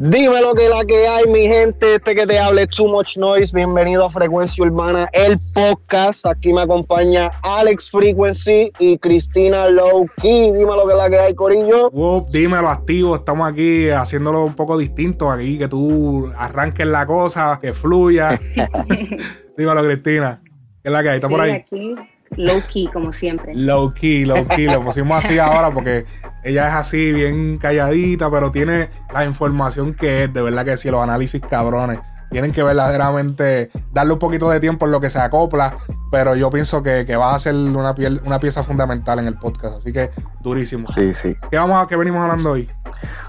Dime lo que la que hay, mi gente. Este que te hable, Too Much Noise. Bienvenido a Frecuencia Urbana, el podcast. Aquí me acompaña Alex Frequency y Cristina Low Key. Dime lo que la que hay, Corillo. Wow, dímelo activo. Estamos aquí haciéndolo un poco distinto. Aquí que tú arranques la cosa, que fluya. Dímelo, Cristina. ¿Qué es la que hay? ¿Está por ahí? Aquí, low key, como siempre. Low key, low key. Lo pusimos así ahora porque ella es así, bien calladita, pero tiene la información que es. De verdad que sí, los análisis cabrones. Tienen que verdaderamente darle un poquito de tiempo en lo que se acopla, pero yo pienso que, que va a ser una, piel- una pieza fundamental en el podcast. Así que durísimo. Sí, sí. ¿Qué, vamos a, ¿Qué venimos hablando hoy?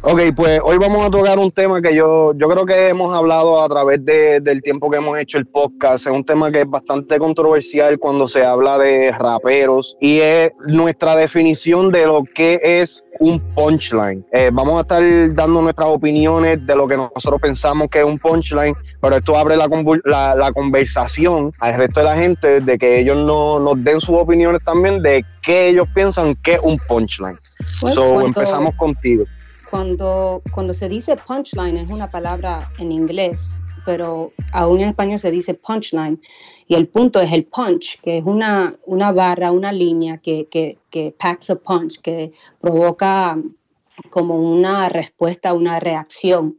Ok, pues hoy vamos a tocar un tema que yo, yo creo que hemos hablado a través de- del tiempo que hemos hecho el podcast. Es un tema que es bastante controversial cuando se habla de raperos y es nuestra definición de lo que es un punchline. Eh, vamos a estar dando nuestras opiniones de lo que nosotros pensamos que es un punchline, pero esto abre la, la, la conversación al resto de la gente de que ellos no, nos den sus opiniones también de qué ellos piensan que es un punchline. Bueno, so, cuando- empezamos contigo. Cuando, cuando se dice punchline es una palabra en inglés, pero aún en español se dice punchline. Y el punto es el punch, que es una, una barra, una línea que, que, que packs a punch, que provoca como una respuesta, una reacción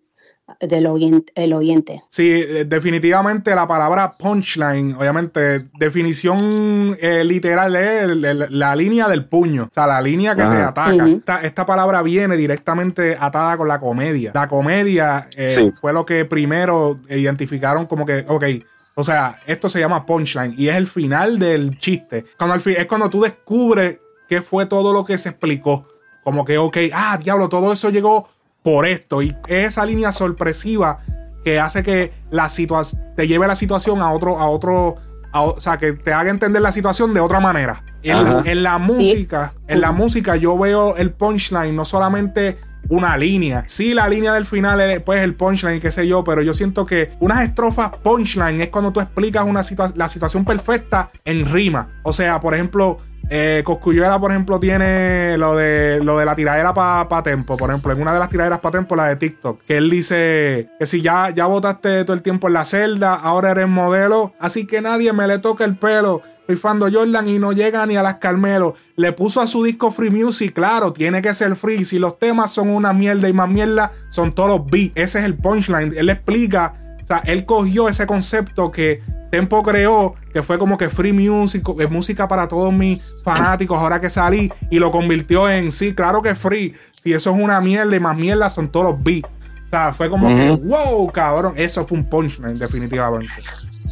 del oyente. El oyente. Sí, eh, definitivamente la palabra punchline, obviamente, definición eh, literal es el- el- la línea del puño, o sea, la línea que te ataca. Esta, esta palabra viene directamente atada con la comedia. La comedia eh, Sí. fue lo que primero identificaron como que, ok, o sea, esto se llama punchline y es el final del chiste. Cuando al fin, es cuando tú descubres qué fue todo lo que se explicó. Como que, ok, ah, diablo, todo eso llegó por esto. Y es esa línea sorpresiva que hace que la situación te lleve la situación a otro, a otro, a o o sea, que te haga entender la situación de otra manera. En la música, en la música yo veo el punchline, no solamente una línea. Sí, la línea del final es pues el punchline, qué sé yo, pero yo siento que unas estrofas punchline es cuando tú explicas una situa- la situación perfecta en rima. O sea, por ejemplo, eh, Cosculluela, por ejemplo, tiene lo de lo de la tiradera para Tempo. Por ejemplo, en una de las tiraderas para Tempo, la de TikTok, que él dice que si ya, ya votaste todo el tiempo en la celda, ahora eres modelo, así que nadie me le toca el pelo. Rifando Jordan y no llega ni a las Carmelo. Le puso a su disco Free Music, claro, tiene que ser free. Si los temas son una mierda y más mierda, son todos beats. Ese es el punchline. Él explica, o sea, él cogió ese concepto que Tempo creó, que fue como que free music, eh, música para todos mis fanáticos ahora que salí, y lo convirtió en sí, claro que free. Si eso es una mierda y más mierda, son todos los beats. O sea, fue como que, wow, cabrón, eso fue un punchline, definitivamente.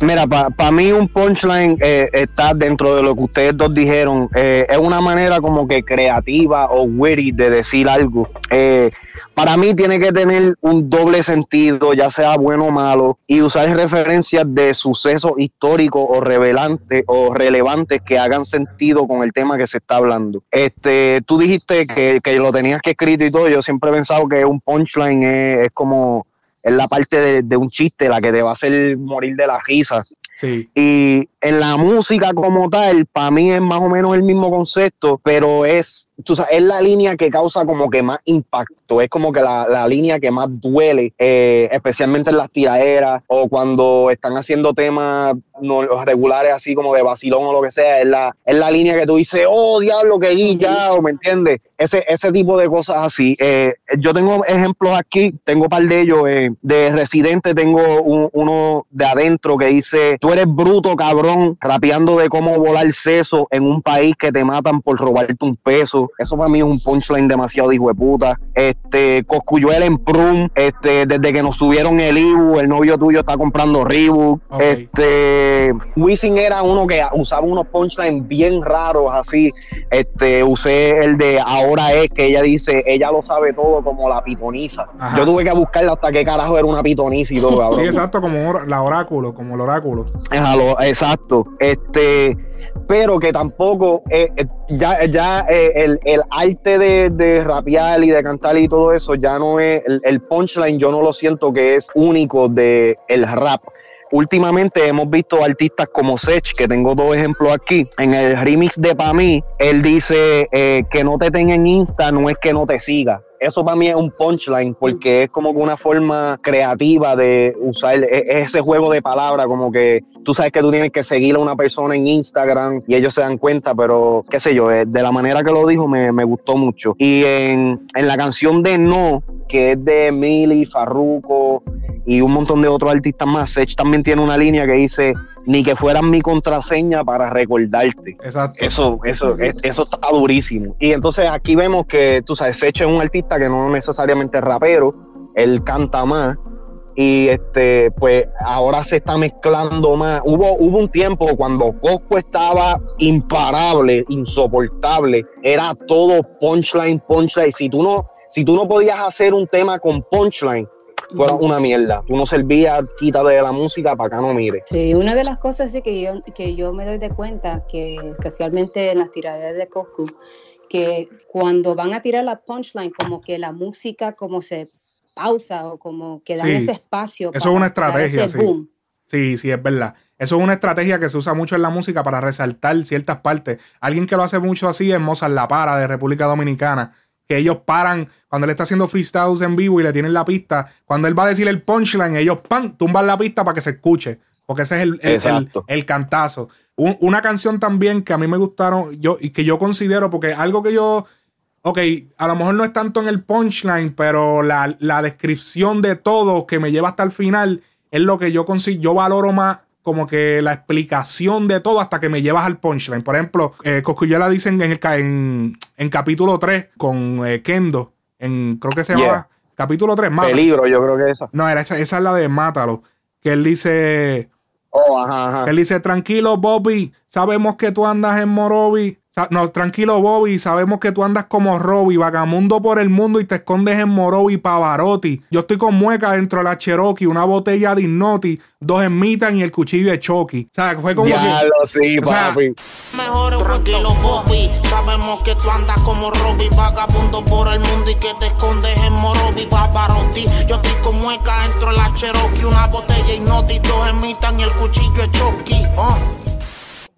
Mira, para mí un punchline eh, está dentro de lo que ustedes dos dijeron. Eh, es una manera como que creativa o witty de decir algo. Eh, para mí tiene que tener un doble sentido, ya sea bueno o malo, y usar referencias de sucesos históricos o revelantes o relevantes que hagan sentido con el tema que se está hablando. Este, tú dijiste que, que lo tenías que escrito y todo. Yo siempre he pensado que un punchline es, es como es la parte de, de un chiste, la que te va a hacer morir de la risa. Sí. Y en la música como tal, para mí es más o menos el mismo concepto, pero es, tú sabes, es la línea que causa como que más impacto, es como que la, la línea que más duele, eh, especialmente en las tiraderas o cuando están haciendo temas no, regulares así como de vacilón o lo que sea, es la, es la línea que tú dices, oh diablo, que guillado, ¿me entiendes? Ese, ese tipo de cosas así. Eh, yo tengo ejemplos aquí, tengo un par de ellos, eh, de Residente tengo un- uno de adentro que dice, tú eres bruto, cabrón, rapeando de cómo volar seso en un país que te matan por robarte un peso. Eso para mí es un punchline demasiado hijo de puta. Este, Coscuyuela en Prum, este, desde que nos subieron el Ibu, el novio tuyo está comprando Reebok. Ok. Este, Wisin era uno que usaba unos punchlines bien raros así. Este, usé el de ahora es que ella dice, ella lo sabe todo como la pitoniza. Ajá. Yo tuve que buscarla hasta qué carajo era una pitoniza y todo, cabrón. Sí, exacto, como or- la oráculo, como el oráculo. Exacto. Este, pero que tampoco, eh, eh, ya, ya eh, el, el arte de, de rapear y de cantar y todo eso, ya no es, el, punchline yo no lo siento que es único de el rap. últimamente hemos visto artistas como Sech, que tengo dos ejemplos aquí. En el remix de Pa' mí, él dice eh, que no te tenga en Insta no es que no te siga. Eso para mí es un punchline porque es como una forma creativa de usar e, ese juego de palabras, como que tú sabes que tú tienes que seguir a una persona en Instagram y ellos se dan cuenta, pero qué sé yo, eh, de la manera que lo dijo me, gustó mucho. Y en, en la canción de No, que es de Milly, Farruko y un montón de otros artistas más. Sech también tiene una línea que dice ni que fueran mi contraseña para recordarte. Exacto. Eso, eso, eso está durísimo. Y entonces aquí vemos que, tú sabes, Sech es un artista que no necesariamente es rapero, él canta más. Y este, pues ahora se está mezclando más. Hubo, hubo un tiempo cuando Cosco estaba imparable, insoportable. Era todo punchline, punchline. Si tú no, si tú no podías hacer un tema con punchline, tú eras una mierda. Tú no servías, quítate de la música para acá no mire. Sí, una de las cosas sí que yo, que yo me doy de cuenta, que especialmente en las tiraderas de Coscu, que cuando van a tirar la punchline, como que la música como se pausa o como que dan ese espacio. Eso es una estrategia, sí. Sí, sí, es verdad. Eso es una estrategia que se usa mucho en la música para resaltar ciertas partes. Alguien que lo hace mucho así es Mozart La Para de República Dominicana que ellos paran cuando él está haciendo freestyles en vivo y le tienen la pista. Cuando él va a decir el punchline, ellos pan, tumban la pista para que se escuche. Porque ese es el, el, cantazo. una canción también que a mí me gustaron yo, y que yo considero, porque algo que yo. Ok, a lo mejor no es tanto en el punchline, pero la, la descripción de todo que me lleva hasta el final es lo que yo consigo. Yo valoro más como que la explicación de todo hasta que me llevas al punchline. Por ejemplo, eh, la dicen en, el, en, en capítulo 3 con eh, Kendo, en, creo que se llama capítulo 3, Mátalo. Peligro, yo creo que esa. No, era esa, esa es la de Mátalo, que él dice... Oh, ajá, ajá. Él dice, tranquilo, Bobby, sabemos que tú andas en Morovi no, tranquilo, Bobby. Sabemos que tú andas como Robby, vagamundo por el mundo y te escondes en Morovi, Pavarotti. Yo estoy con mueca dentro de la Cherokee, una botella de Innoti, dos Mitan y el cuchillo de Chucky. O sea, fue como. Ya lo sí, papi. Mejor tranquilo, Bobby. Sabemos que tú andas como Robby, vagabundo por el mundo y que te escondes en Morovi, Pavarotti. Yo estoy con mueca dentro de la Cherokee, una botella de Innoti, dos Mitan y el cuchillo de Chucky. Uh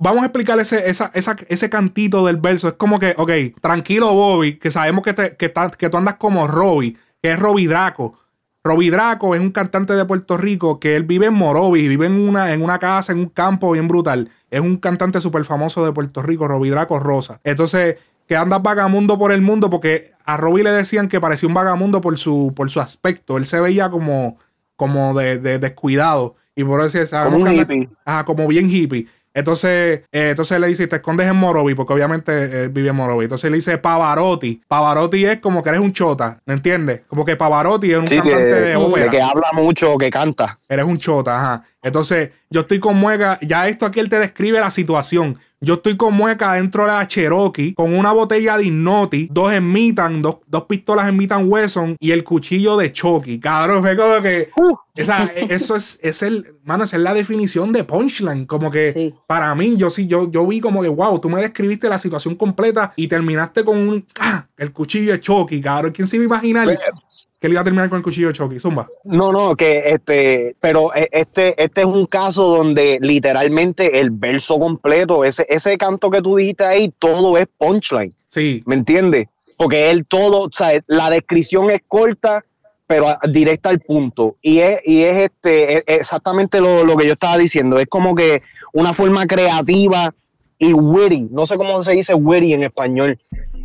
vamos a explicar ese, ese cantito del verso. Es como que, ok, tranquilo, Bobby, que sabemos que, te, que, tú andas como Robbie, que es Robbie Draco. Robbie Draco es un cantante de Puerto Rico que él vive en Morovi, vive en una, en una casa, en un campo bien brutal. Es un cantante súper famoso de Puerto Rico, Robbie Draco Rosa. Entonces, que anda vagamundo por el mundo porque a Robbie le decían que parecía un vagamundo por su, por su aspecto. Él se veía como, como de, descuidado. Y por eso como un hippie. Ajá, como bien hippie. Entonces, eh, entonces le dice, te escondes en Morovi, porque obviamente eh, vive en Morovi. Entonces le dice Pavarotti. Pavarotti es como que eres un chota, ¿me entiendes? Como que Pavarotti es un cantante de ópera. que habla mucho, que canta. Eres un chota, ajá. Entonces, yo estoy con Mueca, ya esto aquí él te describe la situación. Yo estoy con Mueca dentro de la Cherokee con una botella de Innoti, dos Smitan, dos, dos pistolas Smitan Wesson y el cuchillo de Chucky. Cabrón, fue como que. Uh. Esa, eso es, es el. Mano, esa es la definición de punchline. Como que para mí, yo sí, yo, yo vi como que, wow, tú me describiste la situación completa y terminaste con un. Ah, el cuchillo de Chucky, cabrón. ¿Quién se iba a imaginar? Pues, que le iba a terminar con el cuchillo de Chucky. Zumba. No, no, que este, pero e, este, este es un caso donde literalmente el verso completo, ese, ese canto que tú dijiste ahí, todo es punchline. Sí. ¿Me entiendes? Porque él todo, o sea, la descripción es corta, pero directa al punto. Y es, y es este, exactamente lo, lo que yo estaba diciendo. Es como que una forma creativa y witty. No sé cómo se dice witty en español.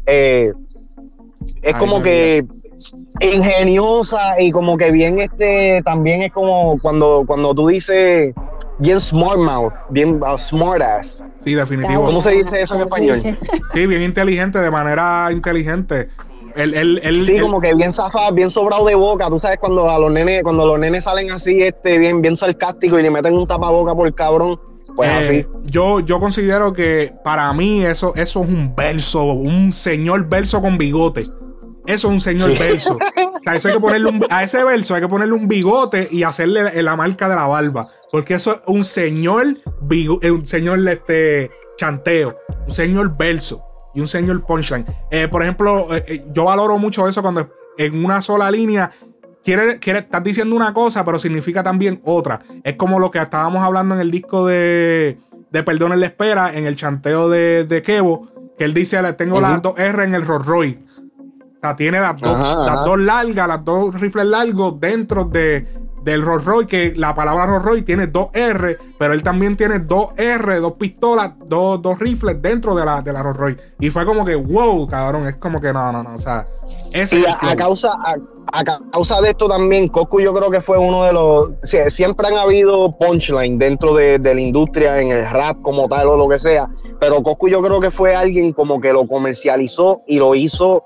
Eh, es como que ingeniosa y como que bien este también es como cuando cuando tú dices bien smart mouth, bien uh, smart ass. Sí, definitivo. ¿Cómo se dice eso en español? Sí, bien inteligente, de manera inteligente. El, sí, como que bien zafado, bien sobrado de boca. Tú sabes cuando a los nenes, cuando los nenes salen así, este, bien, bien sarcástico y le meten un tapaboca por el cabrón. Pues eh, así. Yo, yo considero que para mí eso, eso es un verso, un señor verso con bigote. Eso es un señor verso. a, eso hay que ponerle a ese verso hay que ponerle un bigote y hacerle la marca de la barba. Porque eso es un señor, eh, un señor este, chanteo, un señor verso y un señor punchline. Eh, por ejemplo, eh, yo valoro mucho eso cuando en una sola línea quiere, quiere, estás diciendo una cosa, pero significa también otra. Es como lo que estábamos hablando en el disco de, de Perdón en la Espera, en el chanteo de, de Kevo, que él dice, tengo las dos R en el Rolls Royce. Sea, tiene las, dos, las dos largas, las dos rifles largos dentro de, del Rolls Royce, que la palabra Rolls Royce tiene dos R, pero él también tiene dos R, dos pistolas, dos, dos rifles dentro de la, de la Rolls Royce. Y fue como que, wow, cabrón, es como que no, no, no, o sea, ese y a, causa, a, causa de esto también, Coscu yo creo que fue uno de los, siempre han habido punchline dentro de, la industria, en el rap como tal o lo que sea, pero Coscu yo creo que fue alguien como que lo comercializó y lo hizo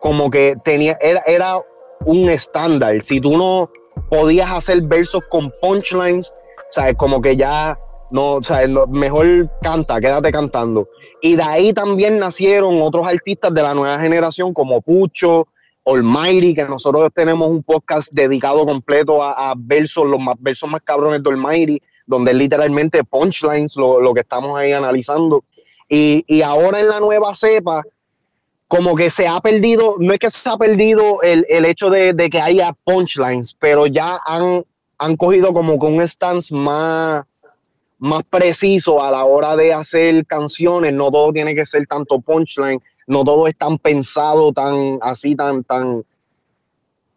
como que tenía, era, era un estándar. Si tú no podías hacer versos con punchlines, ¿sabes? Como que ya no, sea, mejor canta, quédate cantando. Y de ahí también nacieron otros artistas de la nueva generación como Pucho, Almighty, que nosotros tenemos un podcast dedicado completo a, versos, los más, versos más cabrones de Almighty, donde literalmente punchlines, lo, lo que estamos ahí analizando. Y, y, ahora en la nueva cepa, como que se ha perdido, no es que se ha perdido el, el hecho de, de, que haya punchlines, pero ya han, han cogido como con un stance más, más preciso a la hora de hacer canciones. No todo tiene que ser tanto punchline, no todo es tan pensado, tan así, tan, tan,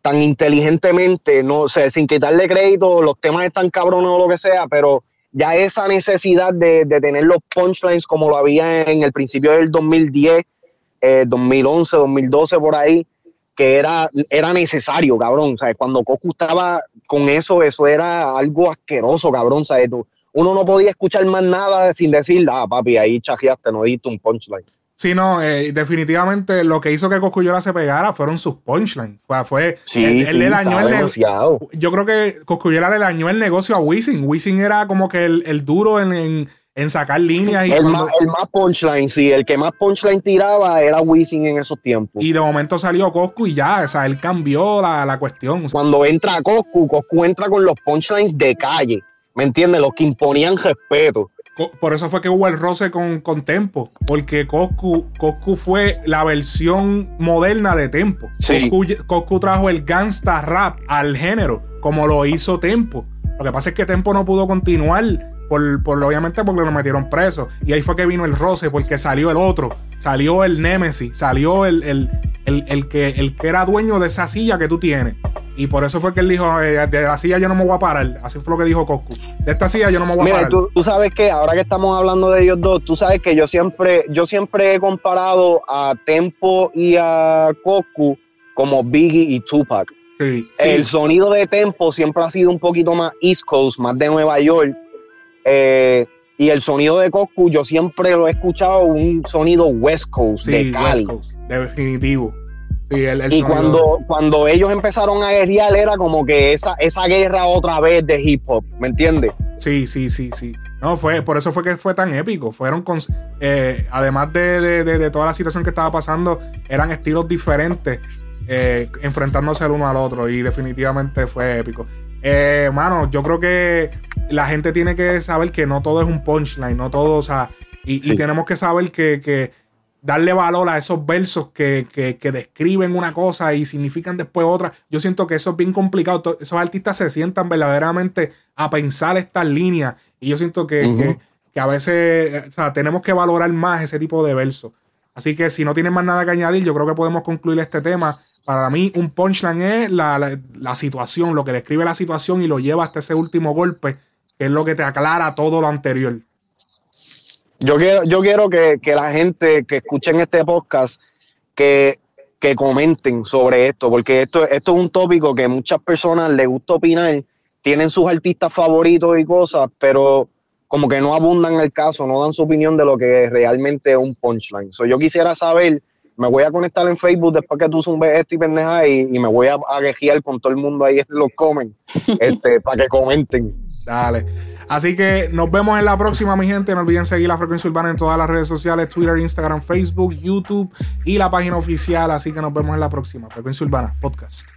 tan inteligentemente, no sé, sin quitarle crédito, los temas están cabrones o lo que sea, pero ya esa necesidad de, de tener los punchlines como lo había en el principio del 2010 2011, eh, 2012 por ahí, que era, era necesario, cabrón. ¿sabes? Cuando Coco estaba con eso, eso era algo asqueroso, cabrón. ¿sabes? uno no podía escuchar más nada sin decir, ah, papi, ahí chajeaste, no diste un punchline. Sí, no, eh, definitivamente lo que hizo que Coscuyola se pegara fueron sus punchlines. Fue, fue sí, él, le dañó el negocio. Yo creo que Coscuyola le dañó el negocio a Wisin. Wisin era como que el, el duro en en sacar líneas. Y el, más, punchline, sí, el que más punchline tiraba era Wisin en esos tiempos. Y de momento salió Coscu y ya, o sea, él cambió la, la cuestión. Cuando entra Coscu, Coscu entra con los punchlines de calle, ¿me entiendes? Los que imponían respeto. Por eso fue que hubo el roce con, con Tempo, porque Coscu, Coscu fue la versión moderna de Tempo. Sí. Coscu, trajo el gangsta rap al género, como lo hizo Tempo. Lo que pasa es que Tempo no pudo continuar por, obviamente porque lo metieron preso. Y ahí fue que vino el roce, porque salió el otro, salió el Nemesis, salió el, el, que, el que era dueño de esa silla que tú tienes. Y por eso fue que él dijo, eh, de la silla yo no me voy a parar. Así fue lo que dijo Coscu. De esta silla yo no me voy a parar. Tú, tú, sabes que ahora que estamos hablando de ellos dos, tú sabes que yo siempre, yo siempre he comparado a Tempo y a Coscu como Biggie y Tupac. el sonido de Tempo siempre ha sido un poquito más East Coast, más de Nueva York. Eh, y el sonido de Coscu, yo siempre lo he escuchado un sonido West Coast, de Cali. West Coast, definitivo. y cuando, cuando ellos empezaron a guerrear, era como que esa, esa guerra otra vez de hip hop, ¿me entiendes? Sí, sí, sí, sí. No, fue, por eso fue que fue tan épico. Fueron con, eh, además de, de, toda la situación que estaba pasando, eran estilos diferentes, eh, enfrentándose el uno al otro. Y definitivamente fue épico. Eh, mano, yo creo que la gente tiene que saber que no todo es un punchline, no todo, o sea, y, tenemos que saber que, darle valor a esos versos que, describen una cosa y significan después otra. Yo siento que eso es bien complicado. Esos artistas se sientan verdaderamente a pensar estas líneas y yo siento que, que a veces o sea, tenemos que valorar más ese tipo de versos. Así que si no tienen más nada que añadir, yo creo que podemos concluir este tema. Para mí, un punchline es la, situación, lo que describe la situación y lo lleva hasta ese último golpe, que es lo que te aclara todo lo anterior. Yo quiero, yo quiero que, la gente que escuchen este podcast, que, que comenten sobre esto, porque esto, esto es un tópico que muchas personas les gusta opinar, tienen sus artistas favoritos y cosas, pero como que no abundan el caso, no dan su opinión de lo que realmente es un punchline. yo quisiera saber, me voy a conectar en Facebook después que tú zumbes esto y pendeja y, me voy a, a con todo el mundo ahí en los comen, este, para que comenten. Dale. Así que nos vemos en la próxima, mi gente. No olviden seguir la Frecuencia Urbana en todas las redes sociales: Twitter, Instagram, Facebook, YouTube y la página oficial. Así que nos vemos en la próxima. Frecuencia Urbana, podcast.